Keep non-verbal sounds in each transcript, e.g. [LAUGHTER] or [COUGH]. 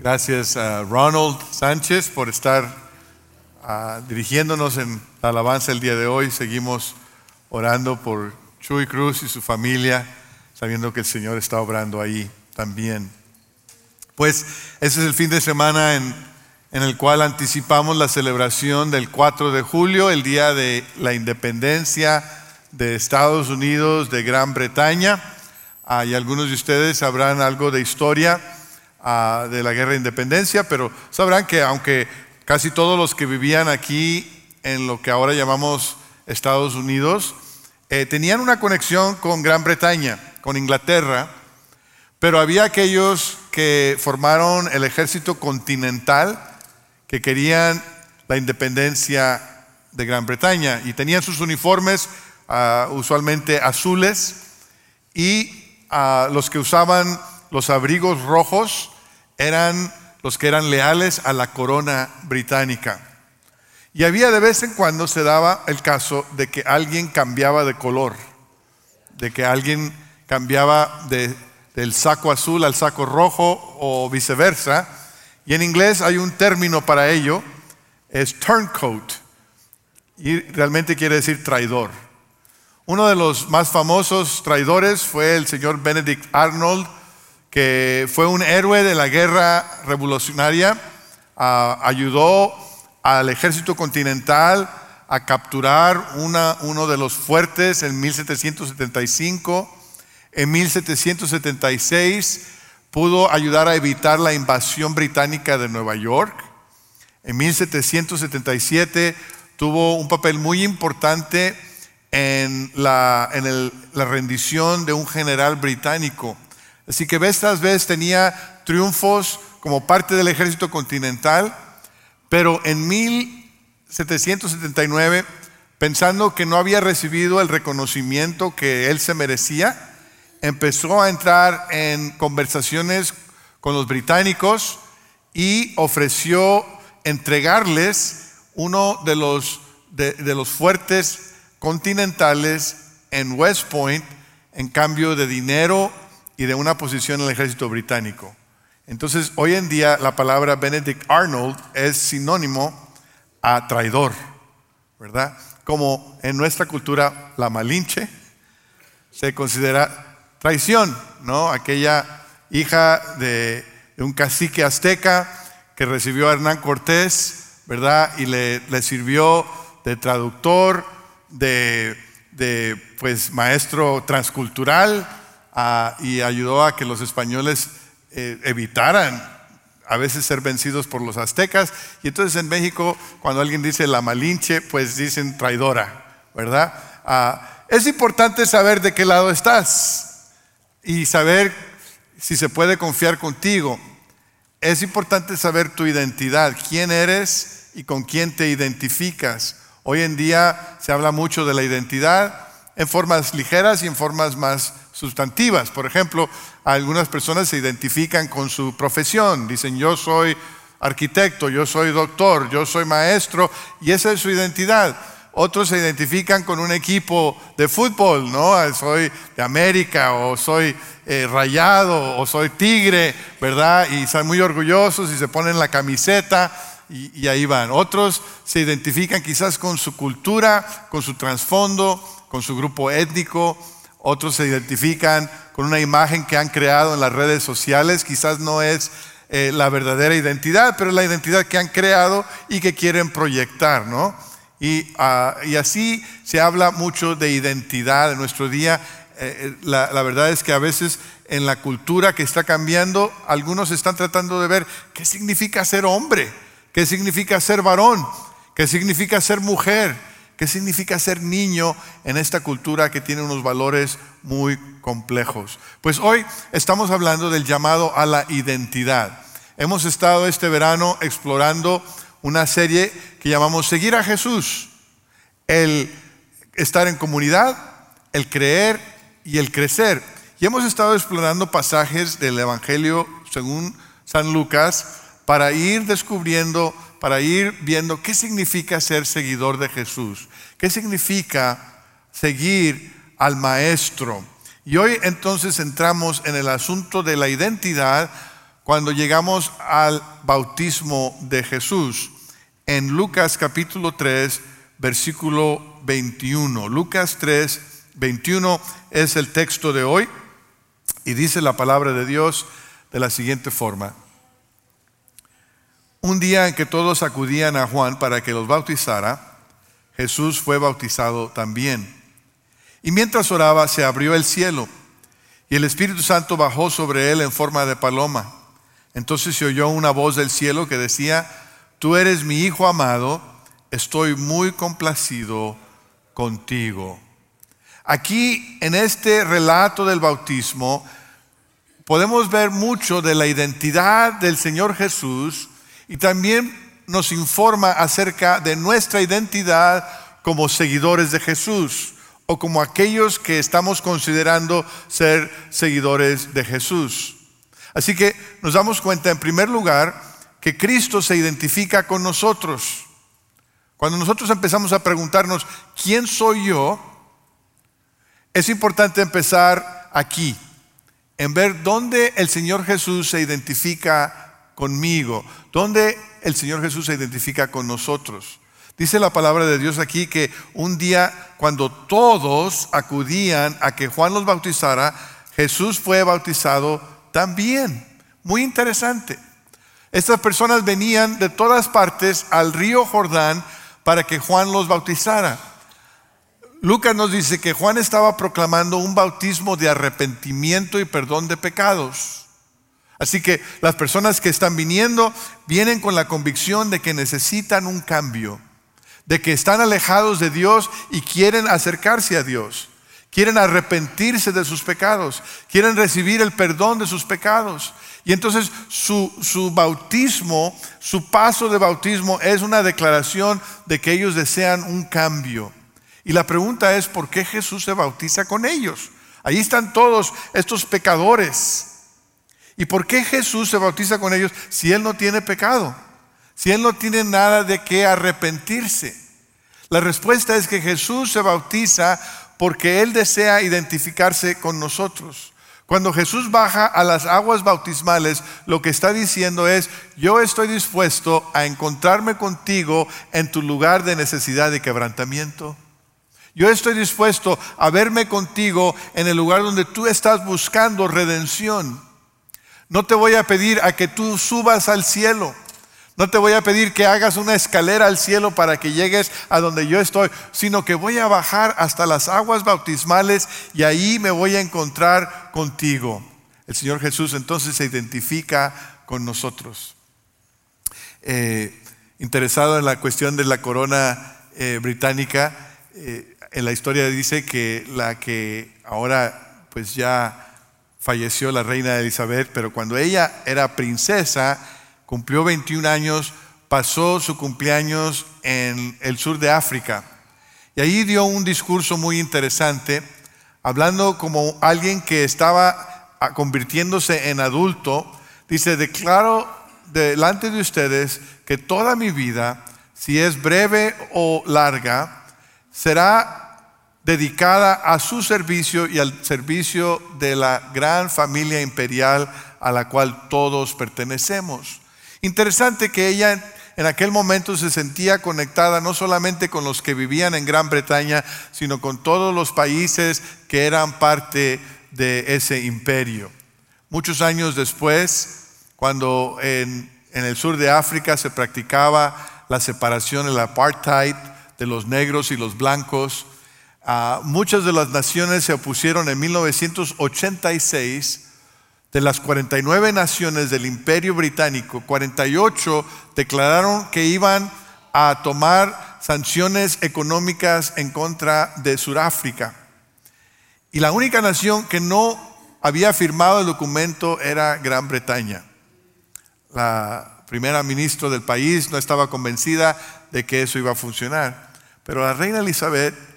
Gracias a Ronald Sánchez por estar ah, dirigiéndonos en la alabanza el día de hoy. Seguimos orando por Chuy Cruz y su familia, sabiendo que el Señor está obrando ahí también. Pues ese es el fin de semana en, en el cual anticipamos la celebración del 4 de julio, el día de la independencia de Estados Unidos, de Gran Bretaña. Ah, y algunos de ustedes sabrán algo de historia de la guerra de independencia, pero sabrán que aunque casi todos los que vivían aquí en lo que ahora llamamos Estados Unidos, eh, tenían una conexión con Gran Bretaña, con Inglaterra, pero había aquellos que formaron el ejército continental que querían la independencia de Gran Bretaña y tenían sus uniformes ah, usualmente azules y a los que usaban los abrigos rojos eran los que eran leales a la corona británica. Y había de vez en cuando se daba el caso de que alguien cambiaba de color, de que alguien cambiaba del saco azul al saco rojo o viceversa. Y en inglés hay un término para ello, es turncoat, y realmente quiere decir traidor. Uno de los más famosos traidores fue el señor Benedict Arnold, que fue un héroe de la guerra revolucionaria, ayudó al ejército continental a capturar uno de los fuertes en 1775. En 1776 pudo ayudar a evitar la invasión británica de Nueva York. En 1777 tuvo un papel muy importante en, la, rendición de un general británico. Así que vez tras vez tenía triunfos como parte del ejército continental, pero en 1779, pensando que no había recibido el reconocimiento que él se merecía, empezó a entrar en conversaciones con los británicos y ofreció entregarles uno de los, de los fuertes continentales en West Point en cambio de dinero y de una posición en el ejército británico. Entonces, hoy en día la palabra Benedict Arnold es sinónimo a traidor, ¿verdad? Como en nuestra cultura la malinche se considera traición, ¿no? Aquella hija de, un cacique azteca que recibió a Hernán Cortés, ¿verdad? Y le, sirvió de traductor, de, pues, maestro transcultural y ayudó a que los españoles eh, evitaran a veces ser vencidos por los aztecas. Y entonces en México, cuando alguien dice la malinche, pues dicen traidora, ¿verdad? Ah, es importante saber de qué lado estás y saber si se puede confiar contigo. Es importante saber tu identidad, quién eres y con quién te identificas. Hoy en día se habla mucho de la identidad en formas ligeras y en formas más sustantivas. Por ejemplo, algunas personas se identifican con su profesión. Dicen, yo soy arquitecto, yo soy doctor, yo soy maestro, y esa es su identidad. Otros se identifican con un equipo de fútbol, ¿no? Soy de América o soy eh, rayado o soy tigre, ¿verdad? Y están muy orgullosos y se ponen la camiseta y, ahí van. Otros se identifican quizás con su cultura, con su trasfondo, con su grupo étnico. Otros se identifican con una imagen que han creado en las redes sociales. Quizás no es eh, la verdadera identidad, pero es la identidad que han creado y que quieren proyectar, ¿no? Y, ah, así se habla mucho de identidad en nuestro día. Eh, eh, la, la, verdad es que a veces en la cultura que está cambiando, algunos están tratando de ver qué significa ser hombre. ¿Qué significa ser varón? ¿Qué significa ser mujer? ¿Qué significa ser niño en esta cultura que tiene unos valores muy complejos? Pues hoy estamos hablando del llamado a la identidad. Hemos estado este verano explorando una serie que llamamos Seguir a Jesús. El estar en comunidad, el creer y el crecer. Y hemos estado explorando pasajes del Evangelio según San Lucas para ir descubriendo, para ir viendo qué significa ser seguidor de Jesús, qué significa seguir al Maestro. Y hoy entonces entramos en el asunto de la identidad cuando llegamos al bautismo de Jesús en Lucas capítulo 3, versículo 21. Lucas 3, 21 es el texto de hoy y dice la palabra de Dios de la siguiente forma. Un día en que todos acudían a Juan para que los bautizara, Jesús fue bautizado también. Y mientras oraba se abrió el cielo y el Espíritu Santo bajó sobre él en forma de paloma. Entonces se oyó una voz del cielo que decía, Tú eres mi Hijo amado, estoy muy complacido contigo. Aquí en este relato del bautismo podemos ver mucho de la identidad del Señor Jesús y también nos informa acerca de nuestra identidad como seguidores de Jesús o como aquellos que estamos considerando ser seguidores de Jesús. Así que nos damos cuenta, en primer lugar, que Cristo se identifica con nosotros. Cuando nosotros empezamos a preguntarnos, ¿quién soy yo? Es importante empezar aquí, en ver dónde el Señor Jesús se identifica conmigo, dónde el Señor Jesús se identifica con nosotros. Dice la palabra de Dios aquí que un día cuando todos acudían a que Juan los bautizara, Jesús fue bautizado también. Muy interesante. Estas personas venían de todas partes al río Jordán para que Juan los bautizara. Lucas nos dice que Juan estaba proclamando un bautismo de arrepentimiento y perdón de pecados. Así que las personas que están viniendo vienen con la convicción de que necesitan un cambio de que están alejados de Dios y quieren acercarse a Dios. Quieren arrepentirse de sus pecados, quieren recibir el perdón de sus pecados. Y entonces su, su, bautismo, su paso de bautismo es una declaración de que ellos desean un cambio. Y la pregunta es, ¿por qué Jesús se bautiza con ellos? Ahí están todos estos pecadores. ¿Y por qué Jesús se bautiza con ellos si Él no tiene pecado? si él no tiene nada de qué arrepentirse? La respuesta es que Jesús se bautiza porque Él desea identificarse con nosotros. Cuando Jesús baja a las aguas bautismales, lo que está diciendo es, yo estoy dispuesto a encontrarme contigo en tu lugar de necesidad y quebrantamiento. Yo estoy dispuesto a verme contigo en el lugar donde tú estás buscando redención. No te voy a pedir a que tú subas al cielo. No te voy a pedir que hagas una escalera al cielo para que llegues a donde yo estoy, sino que voy a bajar hasta las aguas bautismales y ahí me voy a encontrar contigo. El Señor Jesús entonces se identifica con nosotros. Eh, interesado en la cuestión de la corona eh, británica, eh, en la historia dice que la que ahora pues ya falleció la reina Elizabeth, pero cuando ella era princesa, cumplió 21 años, pasó su cumpleaños en el sur de África. Y ahí dio un discurso muy interesante, hablando como alguien que estaba ah, convirtiéndose en adulto. Dice, declaro delante de ustedes que toda mi vida, si es breve o larga, será dedicada a su servicio y al servicio de la gran familia imperial a la cual todos pertenecemos. Interesante que ella en aquel momento se sentía conectada no solamente con los que vivían en Gran Bretaña, sino con todos los países que eran parte de ese imperio. Muchos años después, cuando en, el sur de África se practicaba la separación, el apartheid de los negros y los blancos, muchas de las naciones se opusieron en 1986 de las 49 naciones del imperio británico, 48 declararon que iban a tomar sanciones económicas en contra de Sudáfrica. Y la única nación que no había firmado el documento era Gran Bretaña. La primera ministra del país no estaba convencida de que eso iba a funcionar. Pero la reina Elizabeth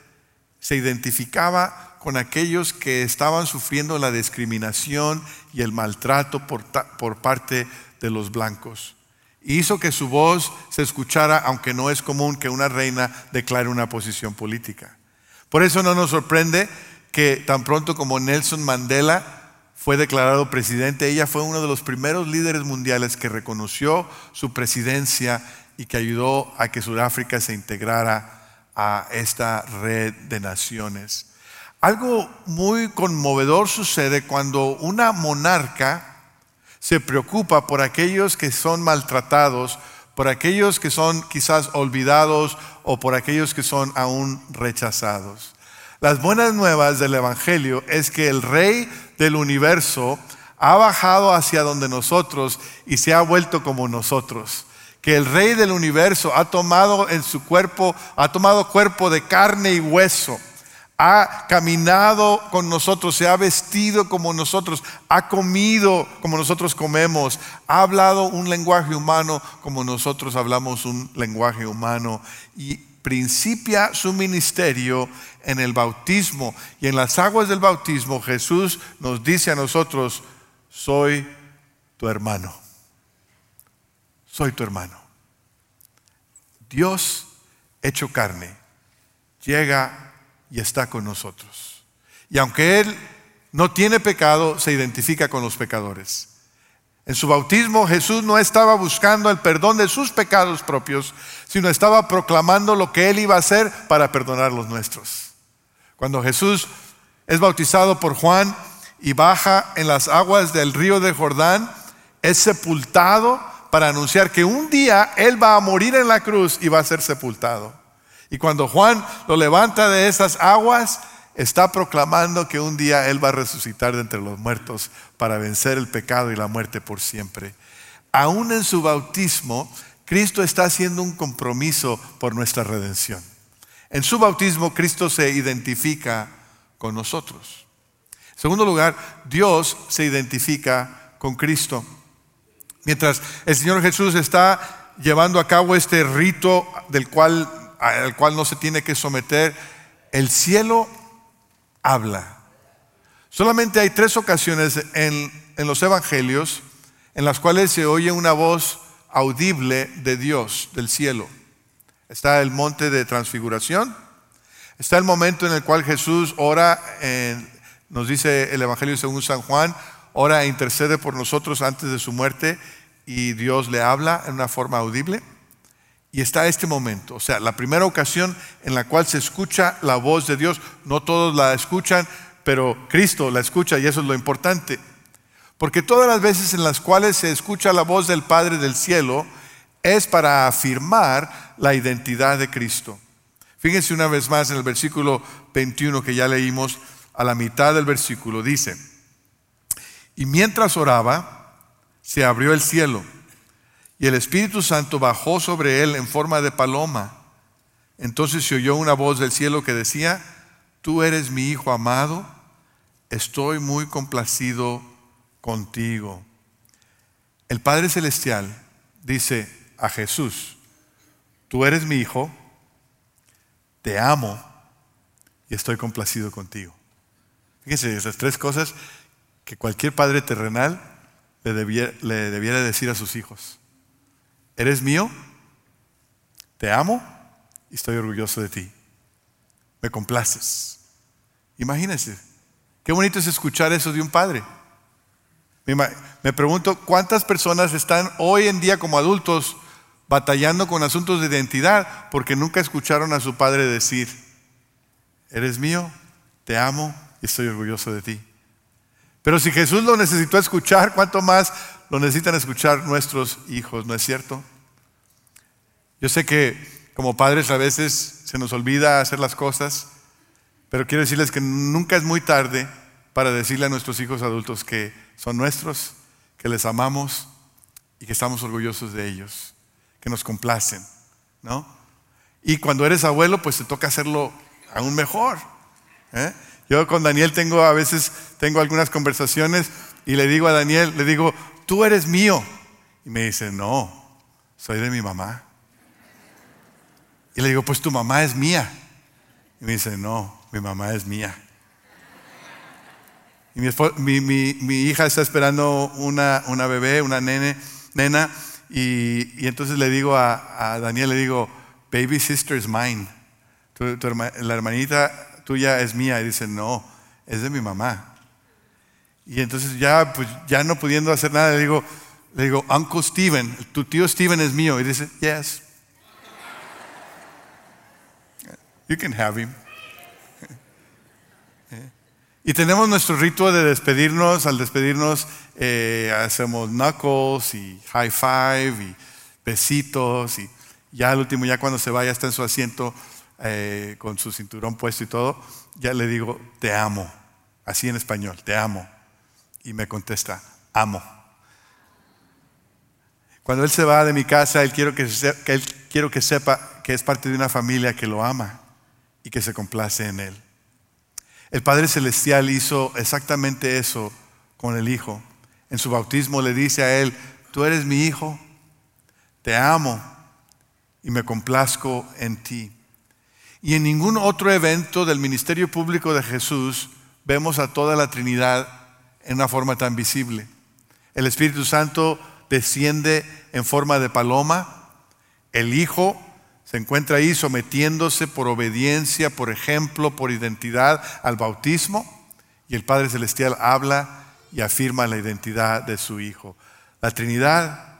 se identificaba con aquellos que estaban sufriendo la discriminación y el maltrato por, por parte de los blancos. hizo que su voz se escuchara, aunque no es común que una reina declare una posición política. Por eso no nos sorprende que tan pronto como Nelson Mandela fue declarado presidente, ella fue uno de los primeros líderes mundiales que reconoció su presidencia y que ayudó a que Sudáfrica se integrara a esta red de naciones. Algo muy conmovedor sucede cuando una monarca se preocupa por aquellos que son maltratados, por aquellos que son quizás olvidados o por aquellos que son aún rechazados. Las buenas nuevas del Evangelio es que el Rey del universo ha bajado hacia donde nosotros y se ha vuelto como nosotros que el rey del universo ha tomado en su cuerpo, ha tomado cuerpo de carne y hueso, ha caminado con nosotros, se ha vestido como nosotros, ha comido como nosotros comemos, ha hablado un lenguaje humano como nosotros hablamos un lenguaje humano y principia su ministerio en el bautismo. Y en las aguas del bautismo Jesús nos dice a nosotros, soy tu hermano soy tu hermano. Dios hecho carne llega y está con nosotros. Y aunque Él no tiene pecado, se identifica con los pecadores. En su bautismo Jesús no estaba buscando el perdón de sus pecados propios, sino estaba proclamando lo que Él iba a hacer para perdonar los nuestros. Cuando Jesús es bautizado por Juan y baja en las aguas del río de Jordán, es sepultado para anunciar que un día Él va a morir en la cruz y va a ser sepultado. Y cuando Juan lo levanta de esas aguas, está proclamando que un día Él va a resucitar de entre los muertos para vencer el pecado y la muerte por siempre. Aún en su bautismo, Cristo está haciendo un compromiso por nuestra redención. En su bautismo, Cristo se identifica con nosotros. En segundo lugar, Dios se identifica con Cristo. Mientras el Señor Jesús está llevando a cabo este rito del cual, al cual no se tiene que someter, el cielo habla. Solamente hay tres ocasiones en, en los evangelios en las cuales se oye una voz audible de Dios, del cielo. Está el monte de transfiguración, está el momento en el cual Jesús ora, nos dice el Evangelio según San Juan, ora intercede por nosotros antes de su muerte y Dios le habla en una forma audible. Y está este momento, o sea, la primera ocasión en la cual se escucha la voz de Dios. No todos la escuchan, pero Cristo la escucha y eso es lo importante. Porque todas las veces en las cuales se escucha la voz del Padre del cielo es para afirmar la identidad de Cristo. Fíjense una vez más en el versículo 21 que ya leímos, a la mitad del versículo, dice, y mientras oraba, se abrió el cielo y el Espíritu Santo bajó sobre él en forma de paloma. Entonces se oyó una voz del cielo que decía, tú eres mi Hijo amado, estoy muy complacido contigo. El Padre Celestial dice a Jesús, tú eres mi Hijo, te amo y estoy complacido contigo. Fíjense, esas tres cosas que cualquier padre terrenal le debiera, le debiera decir a sus hijos. Eres mío, te amo y estoy orgulloso de ti. Me complaces. Imagínense, qué bonito es escuchar eso de un padre. Me pregunto cuántas personas están hoy en día como adultos batallando con asuntos de identidad porque nunca escucharon a su padre decir, eres mío, te amo y estoy orgulloso de ti. Pero si Jesús lo necesitó escuchar, ¿cuánto más lo necesitan escuchar nuestros hijos? ¿No es cierto? Yo sé que como padres a veces se nos olvida hacer las cosas, pero quiero decirles que nunca es muy tarde para decirle a nuestros hijos adultos que son nuestros, que les amamos y que estamos orgullosos de ellos, que nos complacen, ¿no? Y cuando eres abuelo, pues te toca hacerlo aún mejor. ¿eh? Yo con Daniel tengo a veces tengo algunas conversaciones y le digo a Daniel, le digo, tú eres mío. Y me dice, no, soy de mi mamá. Y le digo, pues tu mamá es mía. Y me dice, no, mi mamá es mía. Y mi, hija está esperando una, una bebé, una nene, nena, y, entonces le digo a, Daniel, le digo, baby sister is mine. la hermanita tuya es mía. Y dice, no, es de mi mamá. Y entonces ya, pues, ya no pudiendo hacer nada, le digo, le digo, Uncle Steven, tu tío Steven es mío. Y dice, yes. You can have him. [LAUGHS] Y tenemos nuestro rito de despedirnos. Al despedirnos eh, hacemos knuckles y high five y besitos. Y ya al último, ya cuando se vaya, está en su asiento eh, con su cinturón puesto y todo, ya le digo, te amo. Así en español, te amo. Y me contesta, amo. Cuando él se va de mi casa, él quiero que, él quiero que sepa que es parte de una familia que lo ama y que se complace en él. El Padre Celestial hizo exactamente eso con el Hijo. En su bautismo le dice a él, tú eres mi Hijo, te amo y me complazco en ti. Y en ningún otro evento del ministerio público de Jesús vemos a toda la Trinidad en una forma tan visible. El Espíritu Santo desciende en forma de paloma, el Hijo se encuentra ahí sometiéndose por obediencia, por ejemplo, por identidad al bautismo y el Padre Celestial habla y afirma la identidad de su Hijo. La Trinidad,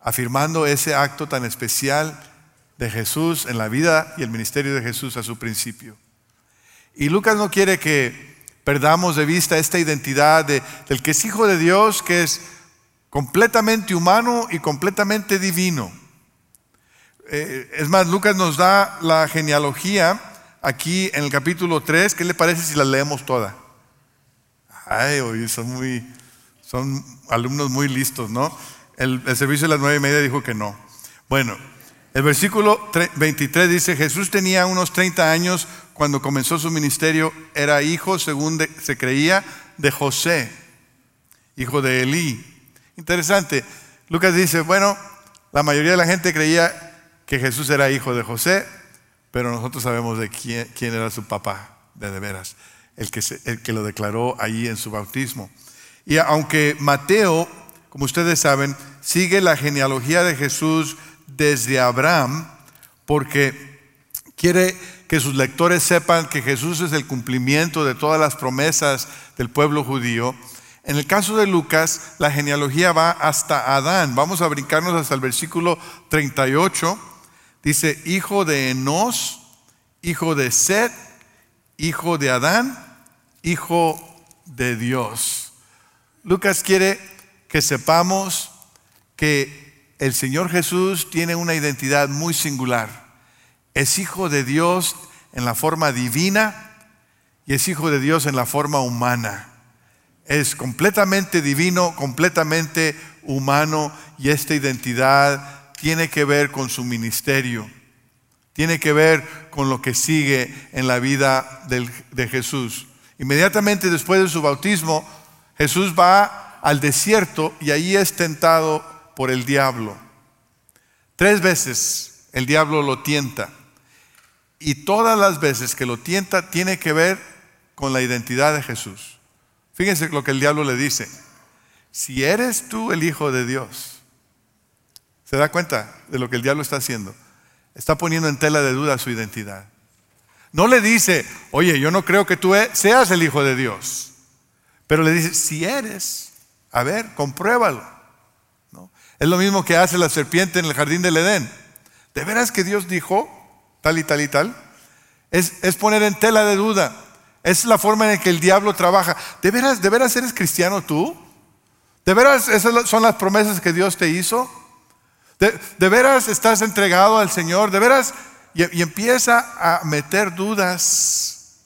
afirmando ese acto tan especial de Jesús en la vida y el ministerio de Jesús a su principio. Y Lucas no quiere que perdamos de vista esta identidad del que es Hijo de Dios, que es completamente humano y completamente divino. Eh, es más, Lucas nos da la genealogía aquí en el capítulo 3. ¿Qué le parece si la leemos toda? Ay, oye, son muy, son alumnos muy listos, ¿no? El, el servicio de las nueve y media dijo que no. Bueno, el versículo 23 dice, Jesús tenía unos 30 años cuando comenzó su ministerio, era hijo, según se creía, de José, hijo de Elí. Interesante, Lucas dice, bueno, la mayoría de la gente creía que Jesús era hijo de José, pero nosotros sabemos de quién, era su papá, de de veras, el que, el que lo declaró ahí en su bautismo. Y aunque Mateo, como ustedes saben, sigue la genealogía de Jesús desde Abraham, porque quiere que sus lectores sepan que Jesús es el cumplimiento de todas las promesas del pueblo judío. En el caso de Lucas, la genealogía va hasta Adán. Vamos a brincarnos hasta el versículo 38 Dice, hijo de Enos, hijo de Seth, hijo de Adán, hijo de Dios. Lucas quiere que sepamos que el Señor Jesús tiene una identidad muy singular. Es hijo de Dios en la forma divina y es hijo de Dios en la forma humana. Es completamente divino, completamente humano y esta identidad tiene que ver con su ministerio, tiene que ver con lo que sigue en la vida de Jesús. Inmediatamente después de su bautismo, Jesús va al desierto y ahí es tentado por el diablo. Tres veces el diablo lo tienta y todas las veces que lo tienta tiene que ver con la identidad de Jesús. Fíjense lo que el diablo le dice. Si eres tú el Hijo de Dios, ¿Se da cuenta de lo que el diablo está haciendo? Está poniendo en tela de duda su identidad. No le dice, oye, yo no creo que tú e-, seas el Hijo de Dios. Pero le dice, si eres, a ver, compruébalo. Es lo mismo que hace la serpiente en el jardín del Edén. ¿De veras que Dios dijo tal y tal y tal? Es, es poner en tela de duda. Es la forma en que el diablo trabaja. ¿De veras, ¿De veras eres cristiano tú? ¿De veras esas son las promesas que Dios te hizo? ¿De, veras estás entregado al Señor? ¿De veras? Y, empieza a meter dudas.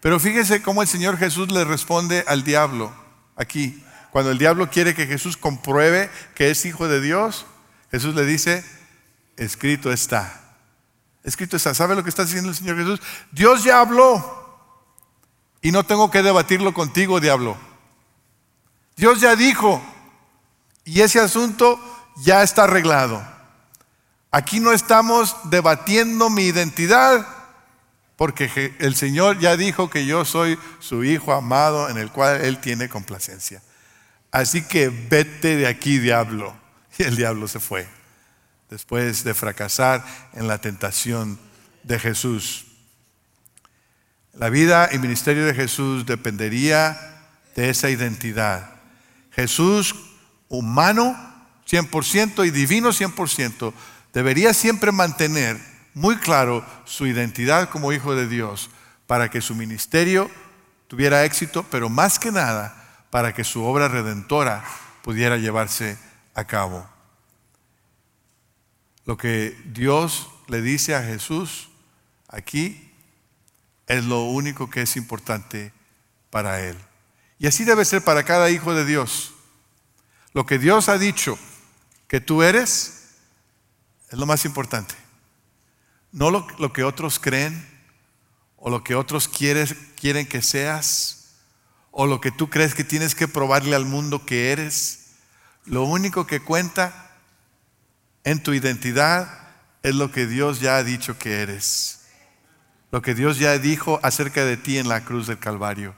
Pero fíjese cómo el Señor Jesús le responde al diablo aquí. Cuando el diablo quiere que Jesús compruebe que es hijo de Dios, Jesús le dice, escrito está. Escrito está. ¿Sabe lo que está diciendo el Señor Jesús? Dios ya habló. Y no tengo que debatirlo contigo, diablo. Dios ya dijo. Y ese asunto ya está arreglado. Aquí no estamos debatiendo mi identidad, porque el Señor ya dijo que yo soy su Hijo amado en el cual Él tiene complacencia. Así que vete de aquí, diablo. [LAUGHS] Y el diablo se fue, después de fracasar en la tentación de Jesús. La vida y ministerio de Jesús dependería de esa identidad. Jesús, humano 100% y divino 100%, debería siempre mantener muy claro su identidad como hijo de Dios para que su ministerio tuviera éxito, pero más que nada para que su obra redentora pudiera llevarse a cabo. Lo que Dios le dice a Jesús aquí es lo único que es importante para él. Y así debe ser para cada hijo de Dios. Lo que Dios ha dicho que tú eres es lo más importante. No lo, que otros creen o lo que otros quieren que seas o lo que tú crees que tienes que probarle al mundo que eres. Lo único que cuenta en tu identidad es lo que Dios ya ha dicho que eres. Lo que Dios ya dijo acerca de ti en la cruz del Calvario.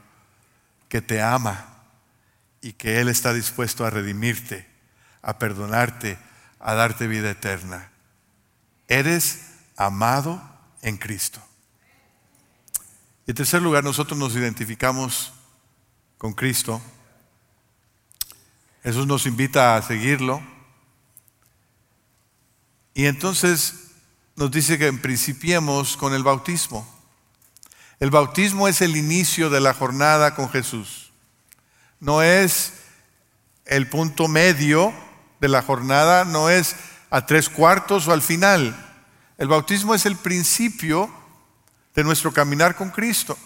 Que te ama y que Él está dispuesto a redimirte, a perdonarte, a darte vida eterna. Eres amado en Cristo. Y en tercer lugar, nosotros nos identificamos con Cristo. Jesús nos invita a seguirlo. Y entonces nos dice que principiemos con el bautismo. El bautismo es el inicio de la jornada con Jesús. No es el punto medio de la jornada, no es a tres cuartos o al final. El bautismo es el principio de nuestro caminar con Cristo.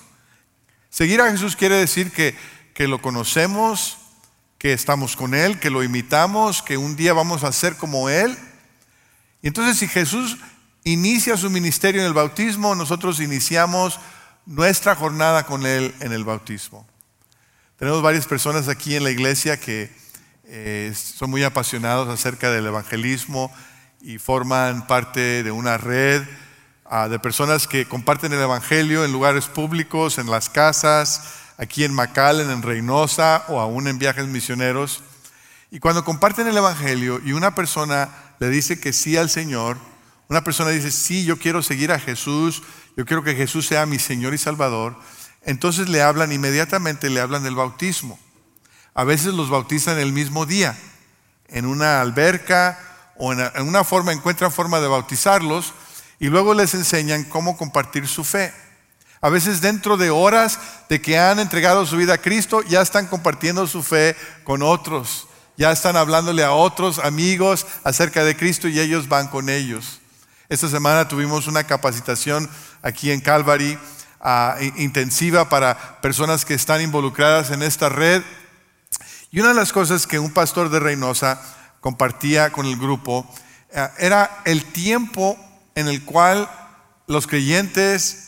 Seguir a Jesús quiere decir que, que lo conocemos, que estamos con Él, que lo imitamos, que un día vamos a ser como Él. Y entonces si Jesús inicia su ministerio en el bautismo, nosotros iniciamos nuestra jornada con Él en el bautismo. Tenemos varias personas aquí en la iglesia que eh, son muy apasionados acerca del evangelismo y forman parte de una red ah, de personas que comparten el evangelio en lugares públicos, en las casas, aquí en McAllen, en Reynosa o aún en viajes misioneros. Y cuando comparten el evangelio y una persona le dice que sí al Señor, una persona dice, sí, yo quiero seguir a Jesús, yo quiero que Jesús sea mi Señor y Salvador, entonces le hablan inmediatamente, le hablan del bautismo. A veces los bautizan el mismo día, en una alberca o en una forma, encuentran forma de bautizarlos y luego les enseñan cómo compartir su fe. A veces dentro de horas de que han entregado su vida a Cristo, ya están compartiendo su fe con otros, ya están hablándole a otros amigos acerca de Cristo y ellos van con ellos. Esta semana tuvimos una capacitación aquí en Calvary ah, intensiva para personas que están involucradas en esta red. Y una de las cosas que un pastor de Reynosa compartía con el grupo ah, era el tiempo en el cual los creyentes,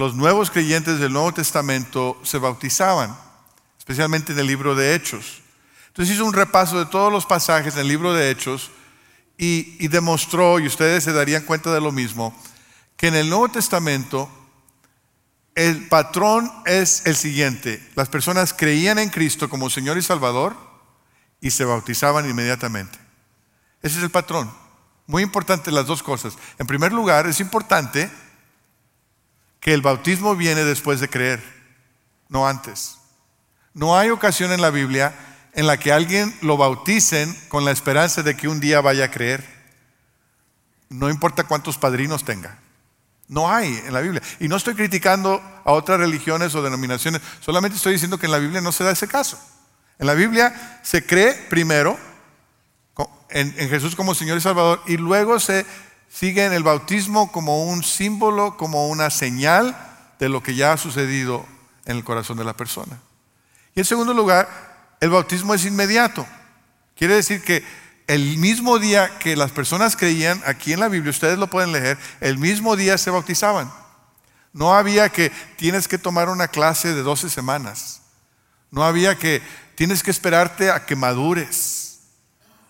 los nuevos creyentes del Nuevo Testamento se bautizaban, especialmente en el libro de Hechos. Entonces hizo un repaso de todos los pasajes en el libro de Hechos y, demostró, y ustedes se darían cuenta de lo mismo, que en el Nuevo Testamento el patrón es el siguiente. Las personas creían en Cristo como Señor y Salvador y se bautizaban inmediatamente. Ese es el patrón. Muy importante las dos cosas. En primer lugar, es importante que el bautismo viene después de creer, no antes. No hay ocasión en la Biblia en la que alguien lo bauticen con la esperanza de que un día vaya a creer. No importa cuántos padrinos tenga. No hay en la Biblia. Y no estoy criticando a otras religiones o denominaciones, solamente estoy diciendo que en la Biblia no se da ese caso. En la Biblia se cree primero en, Jesús como Señor y Salvador y luego se sigue en el bautismo como un símbolo, como una señal de lo que ya ha sucedido en el corazón de la persona. Y en segundo lugar, el bautismo es inmediato. Quiere decir que el mismo día que las personas creían, aquí en la Biblia, ustedes lo pueden leer, el mismo día se bautizaban. No había que tienes que tomar una clase de 12 semanas. No había que tienes que esperarte a que madures.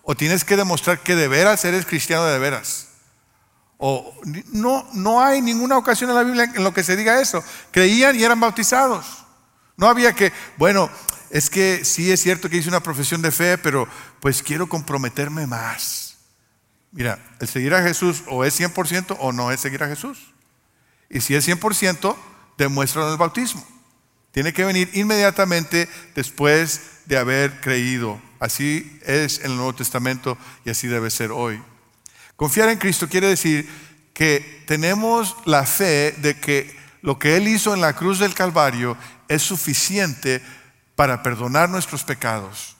O tienes que demostrar que de veras eres cristiano de veras. O no, no hay ninguna ocasión en la Biblia en lo que se diga eso. Creían y eran bautizados. No había que, bueno, es que sí es cierto que hice una profesión de fe, pero pues quiero comprometerme más. Mira, el seguir a Jesús o es 100% o no es seguir a Jesús. Y si es 100%, demuéstralo en el bautismo. Tiene que venir inmediatamente después de haber creído. Así es en el Nuevo Testamento y así debe ser hoy. Confiar en Cristo quiere decir que tenemos la fe de que lo que Él hizo en la cruz del Calvario es suficiente para perdonar nuestros pecados,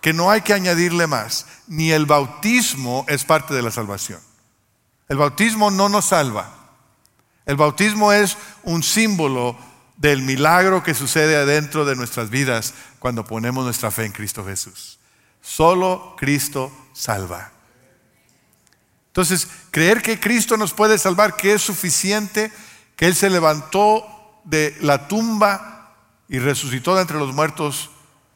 que no hay que añadirle más, ni el bautismo es parte de la salvación. El bautismo no nos salva. El bautismo es un símbolo del milagro que sucede adentro de nuestras vidas cuando ponemos nuestra fe en Cristo Jesús. Solo Cristo salva. Entonces, creer que Cristo nos puede salvar, que es suficiente, que Él se levantó de la tumba y resucitó de entre los muertos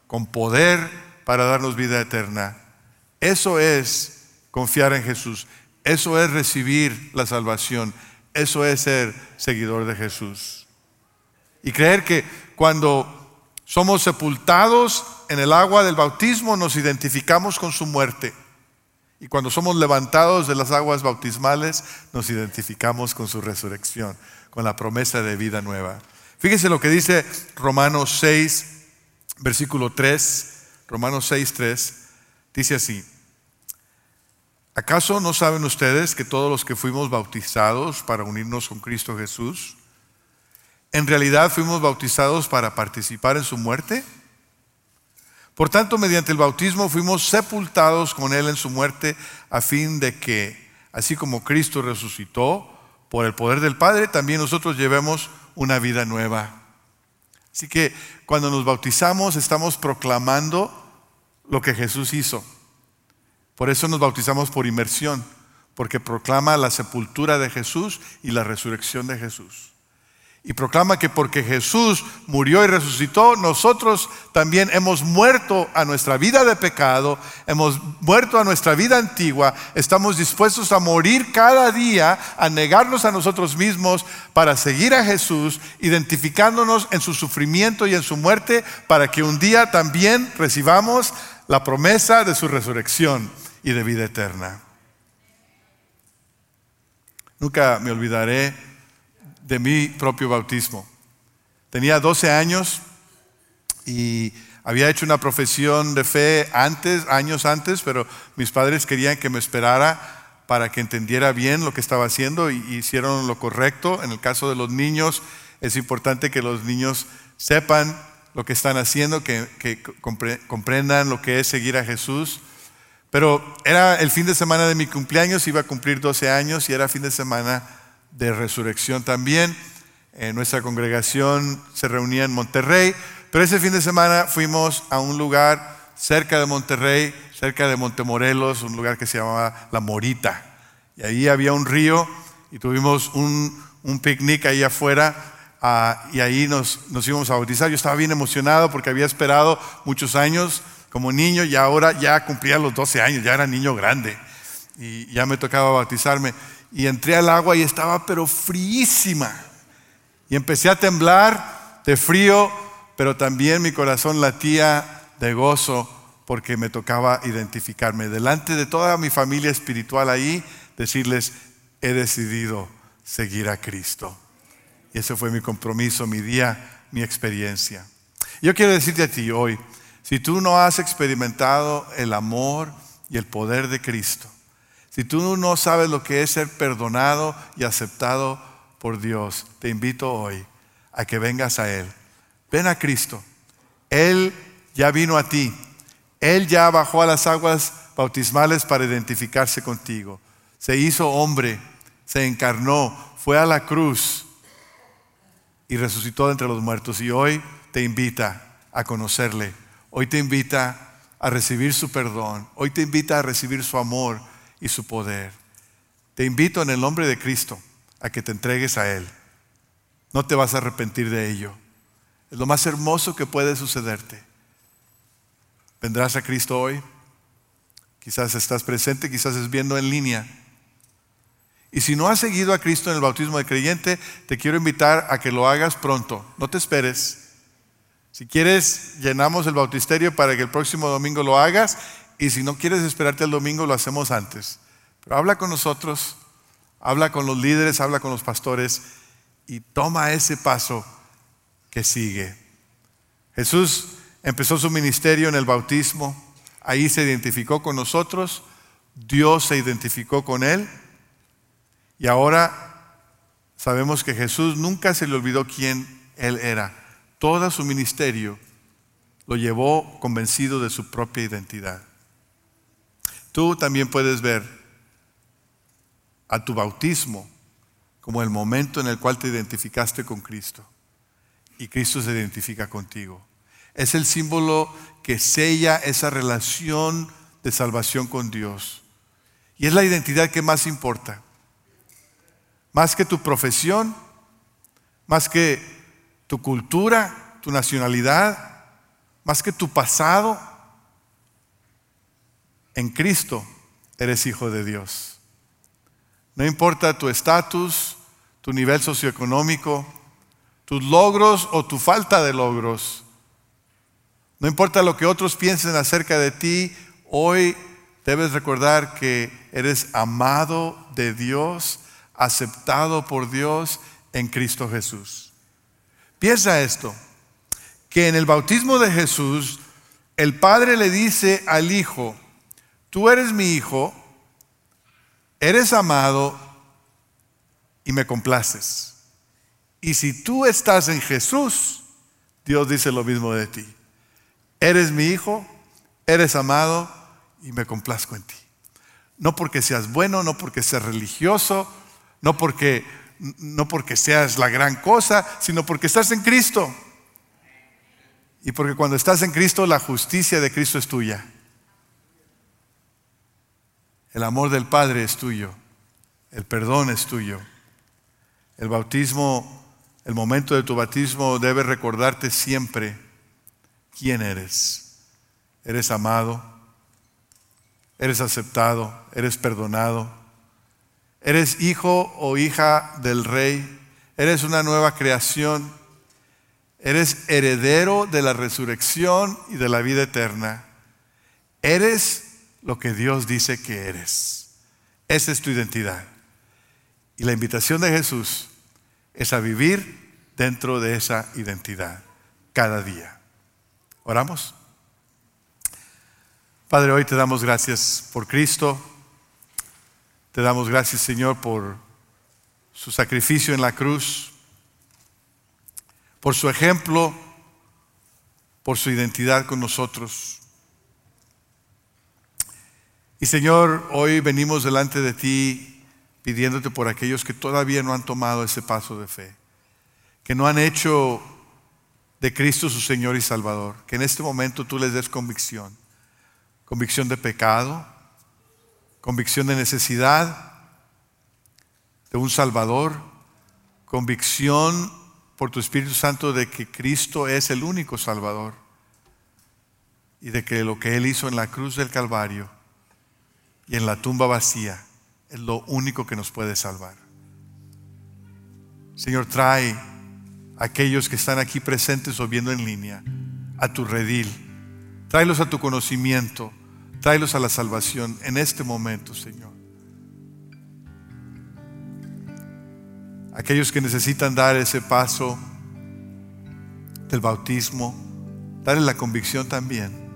con poder para darnos vida eterna. Eso es confiar en Jesús. Eso es recibir la salvación. Eso es ser seguidor de Jesús. Y creer que cuando somos sepultados en el agua del bautismo nos identificamos con su muerte. Y cuando somos levantados de las aguas bautismales nos identificamos con su resurrección, con la promesa de vida nueva. Fíjense lo que dice Romanos 6, versículo 3. Romanos 6, 3. Dice así. ¿Acaso no saben ustedes que todos los que fuimos bautizados para unirnos con Cristo Jesús, en realidad fuimos bautizados para participar en su muerte? Por tanto, mediante el bautismo fuimos sepultados con Él en su muerte a fin de que, así como Cristo resucitó por el poder del Padre, también nosotros llevemos una vida nueva. Así que cuando nos bautizamos estamos proclamando lo que Jesús hizo. Por eso nos bautizamos por inmersión, porque proclama la sepultura de Jesús y la resurrección de Jesús. Y proclama que porque Jesús murió y resucitó, nosotros también hemos muerto a nuestra vida de pecado, hemos muerto a nuestra vida antigua, estamos dispuestos a morir cada día, a negarnos a nosotros mismos para seguir a Jesús, identificándonos en su sufrimiento y en su muerte, para que un día también recibamos la promesa de su resurrección y de vida eterna. Nunca me olvidaré de mi propio bautismo. Tenía 12 años y había hecho una profesión de fe antes, años antes, pero mis padres querían que me esperara para que entendiera bien lo que estaba haciendo y hicieron lo correcto. En el caso de los niños, es importante que los niños sepan lo que están haciendo, que, que comprendan lo que es seguir a Jesús. Pero era el fin de semana de mi cumpleaños, iba a cumplir 12 años y era fin de semana de resurrección también. Nuestra congregación se reunía en Monterrey, pero ese fin de semana fuimos a un lugar cerca de Monterrey, cerca de Montemorelos, un lugar que se llamaba La Morita. Y ahí había un río y tuvimos un, picnic ahí afuera ah, y ahí nos, nos íbamos a bautizar. Yo estaba bien emocionado porque había esperado muchos años como niño y ahora ya cumplía los 12 años, ya era niño grande y ya me tocaba bautizarme. Y entré al agua y estaba pero fríísima. Y empecé a temblar de frío, pero también mi corazón latía de gozo porque me tocaba identificarme delante de toda mi familia espiritual ahí, decirles, he decidido seguir a Cristo. Y ese fue mi compromiso, mi día, mi experiencia. Yo quiero decirte a ti hoy, si tú no has experimentado el amor y el poder de Cristo, si tú no sabes lo que es ser perdonado y aceptado por Dios, te invito hoy a que vengas a Él. Ven a Cristo. Él ya vino a ti. Él ya bajó a las aguas bautismales para identificarse contigo. Se hizo hombre, se encarnó, fue a la cruz y resucitó de entre los muertos. Y hoy te invita a conocerle Hoy te invita a recibir su perdón. Hoy te invita a recibir su amor y su poder. Te invito en el nombre de Cristo a que te entregues a Él. No te vas a arrepentir de ello. Es lo más hermoso que puede sucederte. ¿Vendrás a Cristo hoy? Quizás estás presente, quizás es viendo en línea. Y si no has seguido a Cristo en el bautismo de creyente, te quiero invitar a que lo hagas pronto. No te esperes. Si quieres, llenamos el bautisterio para que el próximo domingo lo hagas y si no quieres esperarte el domingo, lo hacemos antes. Pero habla con nosotros, habla con los líderes, habla con los pastores y toma ese paso que sigue. Jesús empezó su ministerio en el bautismo, ahí se identificó con nosotros, Dios se identificó con él y ahora sabemos que Jesús nunca se le olvidó quién él era. Todo su ministerio lo llevó convencido de su propia identidad. Tú también puedes ver a tu bautismo como el momento en el cual te identificaste con Cristo y Cristo se identifica contigo. Es el símbolo que sella esa relación de salvación con Dios. Y es la identidad que más importa. Más que tu profesión, más que tu cultura, tu nacionalidad, más que tu pasado. En Cristo eres hijo de Dios. No importa tu estatus, tu nivel socioeconómico, tus logros o tu falta de logros. No importa lo que otros piensen acerca de ti, hoy debes recordar que eres amado de Dios, aceptado por Dios en Cristo Jesús. Piensa esto, que en el bautismo de Jesús, el Padre le dice al Hijo, tú eres mi Hijo, eres amado y me complaces. Y si tú estás en Jesús, Dios dice lo mismo de ti. Eres mi hijo, eres amado y me complazco en ti. No porque seas bueno, no porque seas religioso, no porque, no porque seas la gran cosa, sino porque estás en Cristo. Y porque cuando estás en Cristo, la justicia de Cristo es tuya. El amor del Padre es tuyo. El perdón es tuyo. El bautismo, el momento de tu bautismo debe recordarte siempre quién eres. Eres amado, eres aceptado, eres perdonado, eres hijo o hija del rey, eres una nueva creación, eres heredero de la resurrección y de la vida eterna. Eres lo que Dios dice que eres. Esa es tu identidad. Y la invitación de Jesús es a vivir dentro de esa identidad cada día. ¿Oramos? Padre, hoy te damos gracias por Cristo. Te damos gracias, Señor, por su sacrificio en la cruz, por su ejemplo, por su identidad con nosotros. Y Señor, hoy venimos delante de ti pidiéndote por aquellos que todavía no han tomado ese paso de fe, que no han hecho de Cristo su Señor y Salvador, que en este momento tú les des convicción, convicción de pecado, convicción de necesidad de un Salvador, convicción por tu Espíritu Santo de que Cristo es el único Salvador y de que lo que Él hizo en la cruz del Calvario y en la tumba vacía es lo único que nos puede salvar. Señor, trae a aquellos que están aquí presentes o viendo en línea a tu redil. Tráelos a tu conocimiento. Tráelos a la salvación en este momento, Señor. Aquellos que necesitan dar ese paso del bautismo, dale la convicción también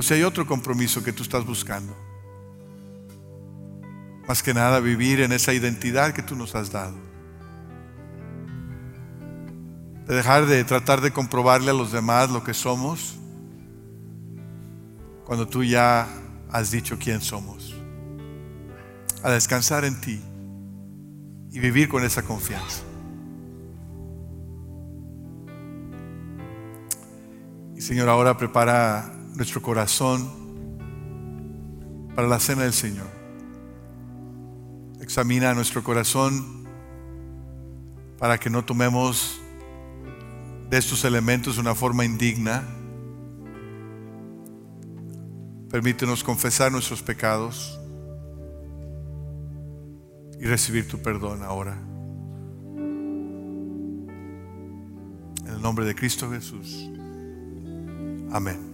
O si hay otro compromiso que tú estás buscando. Más que nada vivir en esa identidad que tú nos has dado. De dejar de tratar de comprobarle a los demás lo que somos cuando tú ya has dicho quién somos. A descansar en ti y vivir con esa confianza. Y Señor, ahora prepara nuestro corazón para la cena del Señor. Examina nuestro corazón para que no tomemos de estos elementos de una forma indigna. Permítenos confesar nuestros pecados y recibir tu perdón ahora. En el nombre de Cristo Jesús. Amén.